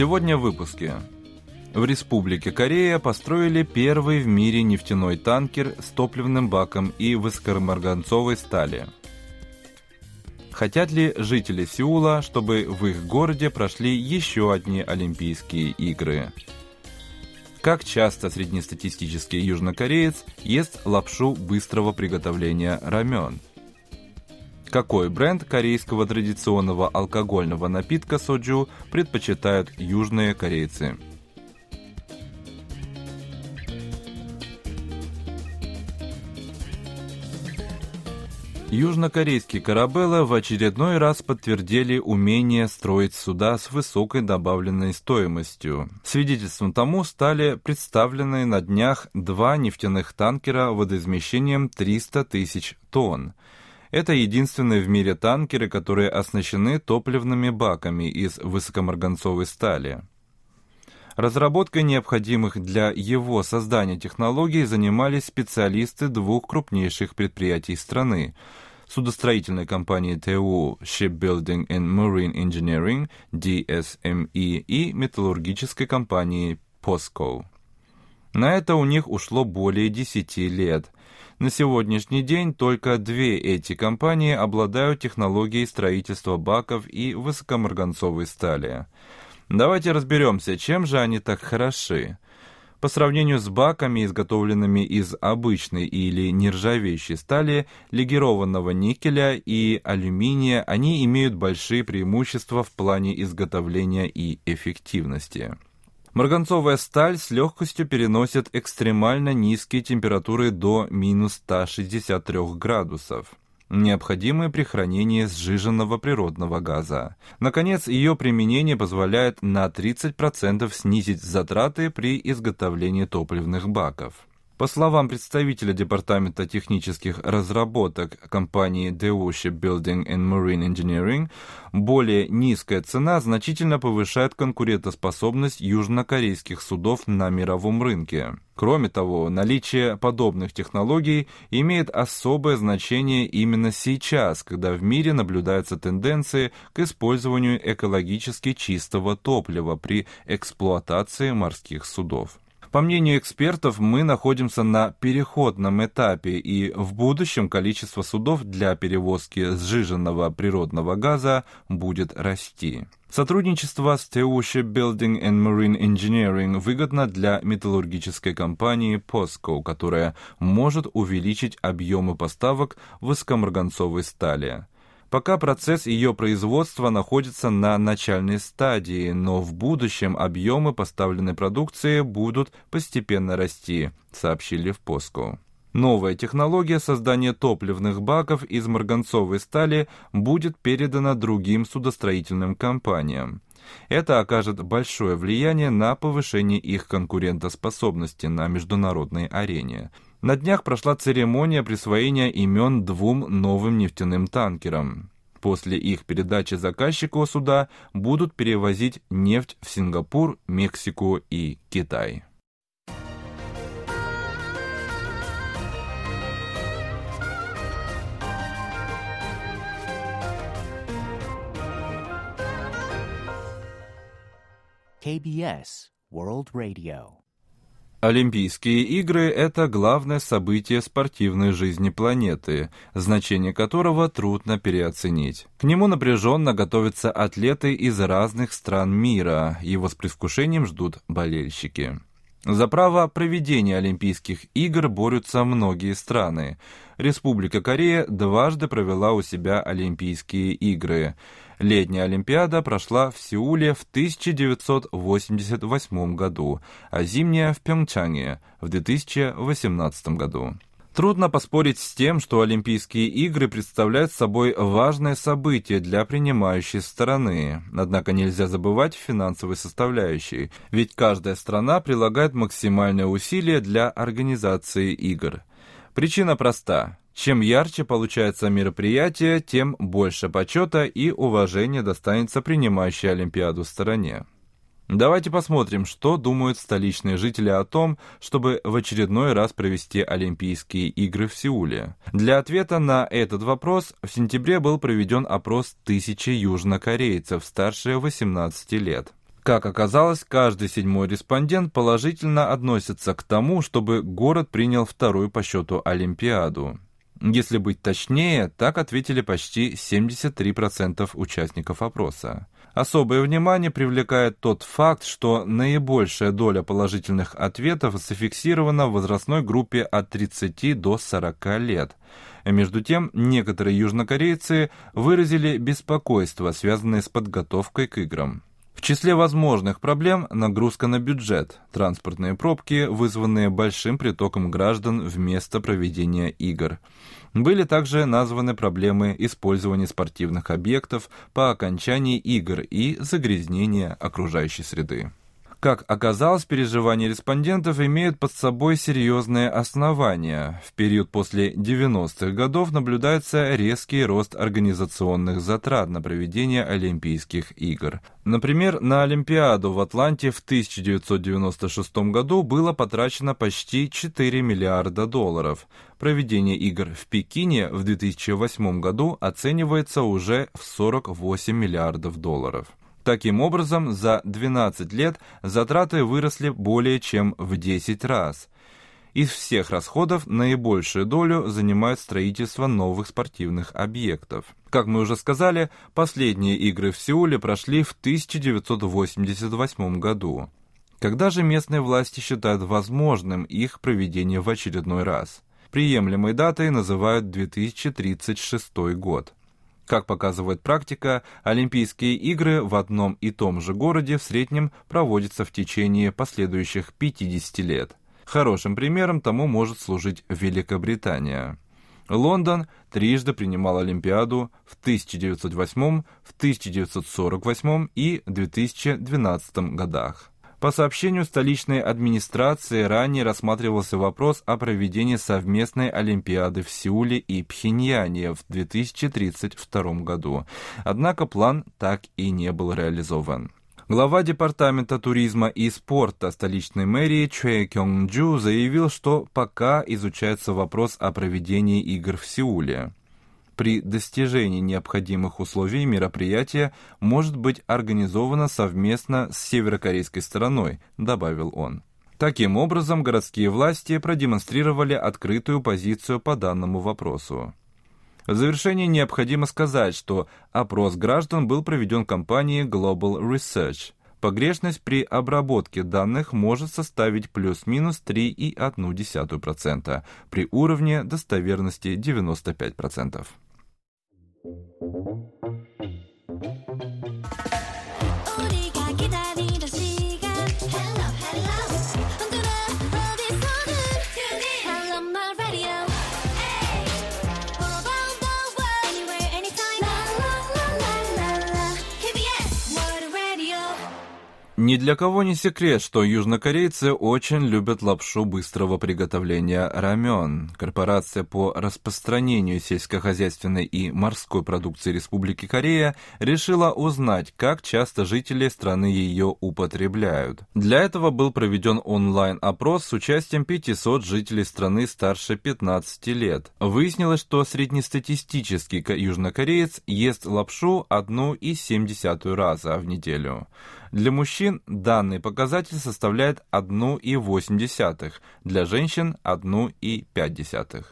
Сегодня в выпуске. В Республике Корея построили первый в мире нефтяной танкер с топливным баком и высокомарганцовой стали. Хотят ли жители Сеула, чтобы в их городе прошли еще одни Олимпийские игры? Как часто среднестатистический южнокореец ест лапшу быстрого приготовления рамен? Какой бренд корейского традиционного алкогольного напитка соджу предпочитают южные корейцы? Южнокорейские корабелы в очередной раз подтвердили умение строить суда с высокой добавленной стоимостью. Свидетельством тому стали представленные на днях два нефтяных танкера водоизмещением 300 тысяч тонн. Это единственные в мире танкеры, которые оснащены топливными баками из высокомарганцовой стали. Разработкой необходимых для его создания технологий занимались специалисты двух крупнейших предприятий страны – судостроительной компании ТУ Shipbuilding and Marine Engineering DSME и металлургической компании POSCO. На это у них ушло более 10 лет. На сегодняшний день только две эти компании обладают технологией строительства баков и высокомарганцовой стали – Давайте разберемся, чем же они так хороши. По сравнению с баками, изготовленными из обычной или нержавеющей стали, легированного никеля и алюминия, они имеют большие преимущества в плане изготовления и эффективности. Марганцовая сталь с легкостью переносит экстремально низкие температуры до минус 163 градусов необходимые при хранении сжиженного природного газа. Наконец, ее применение позволяет на 30% снизить затраты при изготовлении топливных баков. По словам представителя Департамента технических разработок компании DU Shipbuilding and Marine Engineering, более низкая цена значительно повышает конкурентоспособность южнокорейских судов на мировом рынке. Кроме того, наличие подобных технологий имеет особое значение именно сейчас, когда в мире наблюдаются тенденции к использованию экологически чистого топлива при эксплуатации морских судов. По мнению экспертов, мы находимся на переходном этапе, и в будущем количество судов для перевозки сжиженного природного газа будет расти. Сотрудничество с TU Shipbuilding and Marine Engineering выгодно для металлургической компании POSCO, которая может увеличить объемы поставок высокомарганцовой стали. Пока процесс ее производства находится на начальной стадии, но в будущем объемы поставленной продукции будут постепенно расти, сообщили в Поско. Новая технология создания топливных баков из марганцовой стали будет передана другим судостроительным компаниям. Это окажет большое влияние на повышение их конкурентоспособности на международной арене. На днях прошла церемония присвоения имен двум новым нефтяным танкерам. После их передачи заказчику суда будут перевозить нефть в Сингапур, Мексику и Китай. KBS World Radio Олимпийские игры – это главное событие спортивной жизни планеты, значение которого трудно переоценить. К нему напряженно готовятся атлеты из разных стран мира, его с предвкушением ждут болельщики. За право проведения Олимпийских игр борются многие страны. Республика Корея дважды провела у себя Олимпийские игры – Летняя Олимпиада прошла в Сеуле в 1988 году, а зимняя в Пьончанге в 2018 году. Трудно поспорить с тем, что Олимпийские игры представляют собой важное событие для принимающей стороны. Однако нельзя забывать финансовой составляющей, ведь каждая страна прилагает максимальные усилия для организации игр. Причина проста. Чем ярче получается мероприятие, тем больше почета и уважения достанется принимающей Олимпиаду стороне. Давайте посмотрим, что думают столичные жители о том, чтобы в очередной раз провести Олимпийские игры в Сеуле. Для ответа на этот вопрос в сентябре был проведен опрос тысячи южнокорейцев старше 18 лет. Как оказалось, каждый седьмой респондент положительно относится к тому, чтобы город принял вторую по счету Олимпиаду. Если быть точнее, так ответили почти 73% участников опроса. Особое внимание привлекает тот факт, что наибольшая доля положительных ответов зафиксирована в возрастной группе от 30 до 40 лет. Между тем, некоторые южнокорейцы выразили беспокойство, связанное с подготовкой к играм. В числе возможных проблем нагрузка на бюджет, транспортные пробки, вызванные большим притоком граждан в место проведения игр. Были также названы проблемы использования спортивных объектов по окончании игр и загрязнения окружающей среды. Как оказалось, переживания респондентов имеют под собой серьезные основания. В период после 90-х годов наблюдается резкий рост организационных затрат на проведение Олимпийских игр. Например, на Олимпиаду в Атланте в 1996 году было потрачено почти 4 миллиарда долларов. Проведение игр в Пекине в 2008 году оценивается уже в 48 миллиардов долларов. Таким образом, за 12 лет затраты выросли более чем в 10 раз. Из всех расходов наибольшую долю занимает строительство новых спортивных объектов. Как мы уже сказали, последние игры в Сеуле прошли в 1988 году. Когда же местные власти считают возможным их проведение в очередной раз? Приемлемой датой называют 2036 год. Как показывает практика, Олимпийские игры в одном и том же городе в среднем проводятся в течение последующих 50 лет. Хорошим примером тому может служить Великобритания. Лондон трижды принимал Олимпиаду в 1908, в 1948 и 2012 годах. По сообщению столичной администрации, ранее рассматривался вопрос о проведении совместной Олимпиады в Сеуле и Пхеньяне в 2032 году. Однако план так и не был реализован. Глава Департамента туризма и спорта столичной мэрии Чуэ Кёнг-джу заявил, что пока изучается вопрос о проведении игр в Сеуле при достижении необходимых условий мероприятие может быть организовано совместно с северокорейской стороной, добавил он. Таким образом, городские власти продемонстрировали открытую позицию по данному вопросу. В завершение необходимо сказать, что опрос граждан был проведен компанией Global Research. Погрешность при обработке данных может составить плюс-минус 3,1% при уровне достоверности 95%. Thank you. Ни для кого не секрет, что южнокорейцы очень любят лапшу быстрого приготовления рамен. Корпорация по распространению сельскохозяйственной и морской продукции Республики Корея решила узнать, как часто жители страны ее употребляют. Для этого был проведен онлайн-опрос с участием 500 жителей страны старше 15 лет. Выяснилось, что среднестатистический южнокореец ест лапшу 1,7 раза в неделю. Для мужчин данный показатель составляет 1,8, для женщин 1,5.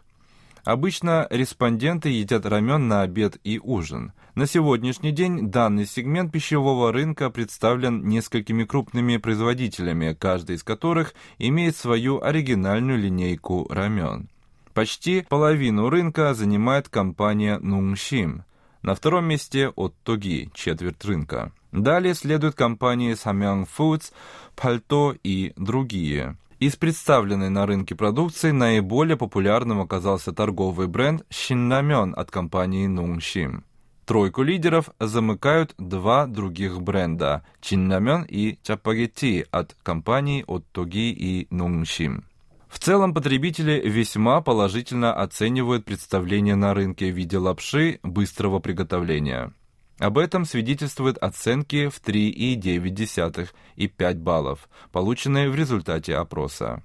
Обычно респонденты едят рамен на обед и ужин. На сегодняшний день данный сегмент пищевого рынка представлен несколькими крупными производителями, каждый из которых имеет свою оригинальную линейку рамен. Почти половину рынка занимает компания Нунгшим. На втором месте от Тоги, четверть рынка. Далее следуют компании Samyang Foods, Пальто и другие. Из представленной на рынке продукции наиболее популярным оказался торговый бренд «Шиннамён» от компании «Нунгшим». Тройку лидеров замыкают два других бренда «Чиннамён» и «Чапагетти» от компаний «Оттоги» и «Нунгшим». В целом потребители весьма положительно оценивают представление на рынке в виде лапши быстрого приготовления. Об этом свидетельствуют оценки в 3,9 и 5 баллов, полученные в результате опроса.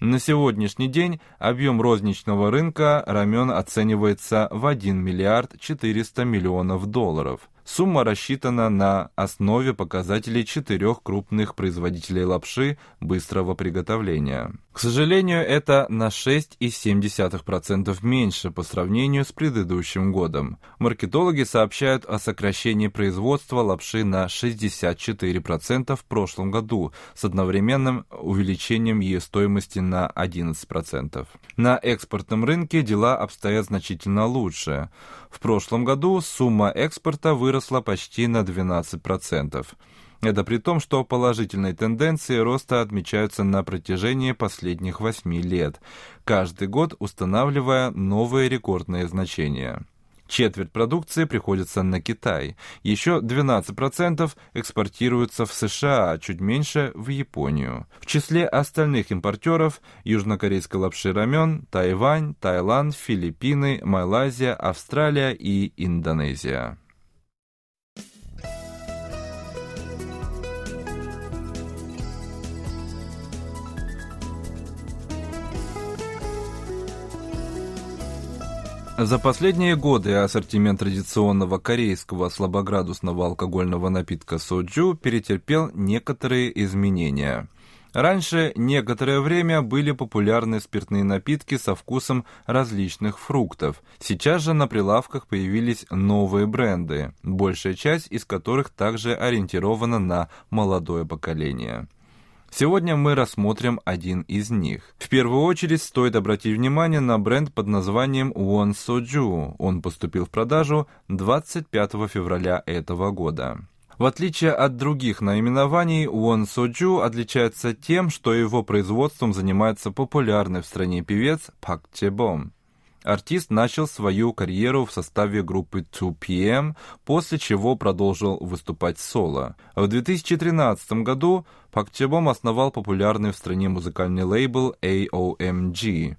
На сегодняшний день объем розничного рынка рамен оценивается в 1 миллиард 400 миллионов долларов – Сумма рассчитана на основе показателей четырех крупных производителей лапши быстрого приготовления. К сожалению, это на 6,7% меньше по сравнению с предыдущим годом. Маркетологи сообщают о сокращении производства лапши на 64% в прошлом году с одновременным увеличением ее стоимости на 11%. На экспортном рынке дела обстоят значительно лучше. В прошлом году сумма экспорта выросла почти на 12%. Это при том, что положительные тенденции роста отмечаются на протяжении последних 8 лет, каждый год устанавливая новые рекордные значения. Четверть продукции приходится на Китай. Еще 12% экспортируются в США, а чуть меньше в Японию. В числе остальных импортеров южнокорейской лапши рамен, Тайвань, Таиланд, Филиппины, Малайзия, Австралия и Индонезия. За последние годы ассортимент традиционного корейского слабоградусного алкогольного напитка соджу перетерпел некоторые изменения. Раньше некоторое время были популярны спиртные напитки со вкусом различных фруктов. Сейчас же на прилавках появились новые бренды, большая часть из которых также ориентирована на молодое поколение. Сегодня мы рассмотрим один из них. В первую очередь стоит обратить внимание на бренд под названием Won Soju. Он поступил в продажу 25 февраля этого года. В отличие от других наименований, Won Soju отличается тем, что его производством занимается популярный в стране певец Пак Чебом. Артист начал свою карьеру в составе группы 2PM, после чего продолжил выступать соло. В 2013 году Пак Чебом основал популярный в стране музыкальный лейбл AOMG.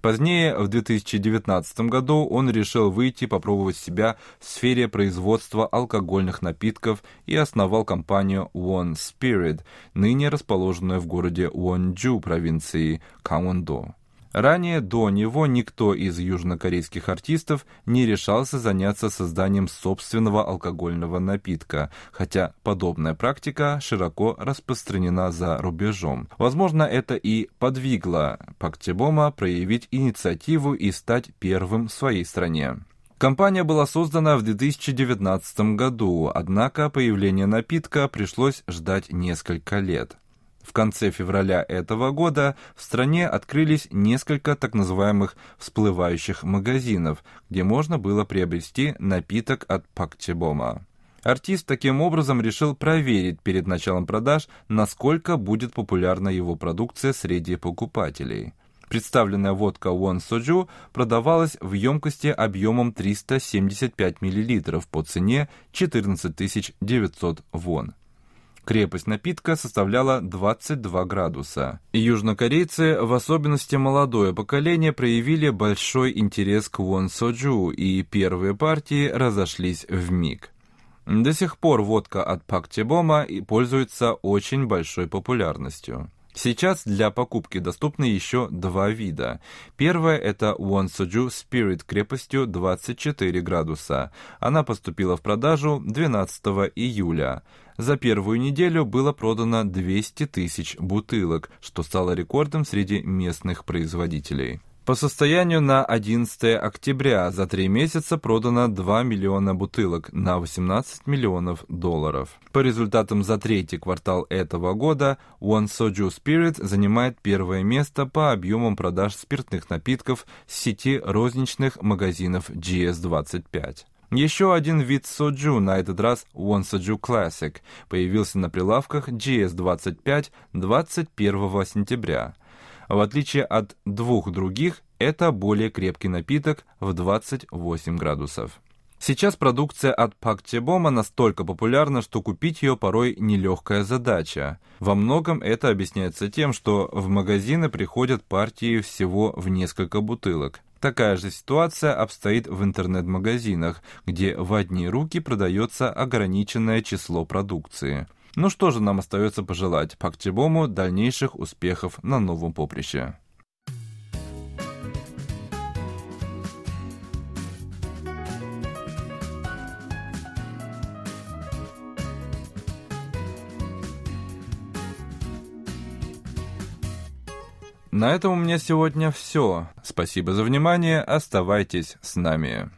Позднее, в 2019 году, он решил выйти попробовать себя в сфере производства алкогольных напитков и основал компанию One Spirit, ныне расположенную в городе Wonju провинции Кангвондо. Ранее до него никто из южнокорейских артистов не решался заняться созданием собственного алкогольного напитка, хотя подобная практика широко распространена за рубежом. Возможно, это и подвигло Пактебома проявить инициативу и стать первым в своей стране. Компания была создана в 2019 году, однако появление напитка пришлось ждать несколько лет. В конце февраля этого года в стране открылись несколько так называемых всплывающих магазинов, где можно было приобрести напиток от Пакчебома. Артист таким образом решил проверить перед началом продаж, насколько будет популярна его продукция среди покупателей. Представленная водка Won Soju продавалась в емкости объемом 375 мл по цене 14 900 вон. Крепость напитка составляла 22 градуса. Южнокорейцы, в особенности молодое поколение, проявили большой интерес к Вон Соджу, и первые партии разошлись в миг. До сих пор водка от Пак Тебома пользуется очень большой популярностью. Сейчас для покупки доступны еще два вида. Первое – это One Soju Spirit крепостью 24 градуса. Она поступила в продажу 12 июля. За первую неделю было продано 200 тысяч бутылок, что стало рекордом среди местных производителей. По состоянию на 11 октября за три месяца продано 2 миллиона бутылок на 18 миллионов долларов. По результатам за третий квартал этого года One Soju Spirit занимает первое место по объемам продаж спиртных напитков с сети розничных магазинов GS25. Еще один вид соджу, на этот раз One Soju Classic, появился на прилавках GS25 21 сентября. В отличие от двух других, это более крепкий напиток в 28 градусов. Сейчас продукция от Пактебома настолько популярна, что купить ее порой нелегкая задача. Во многом это объясняется тем, что в магазины приходят партии всего в несколько бутылок. Такая же ситуация обстоит в интернет-магазинах, где в одни руки продается ограниченное число продукции. Ну что же нам остается пожелать Пактебому дальнейших успехов на новом поприще. На этом у меня сегодня все. Спасибо за внимание. Оставайтесь с нами.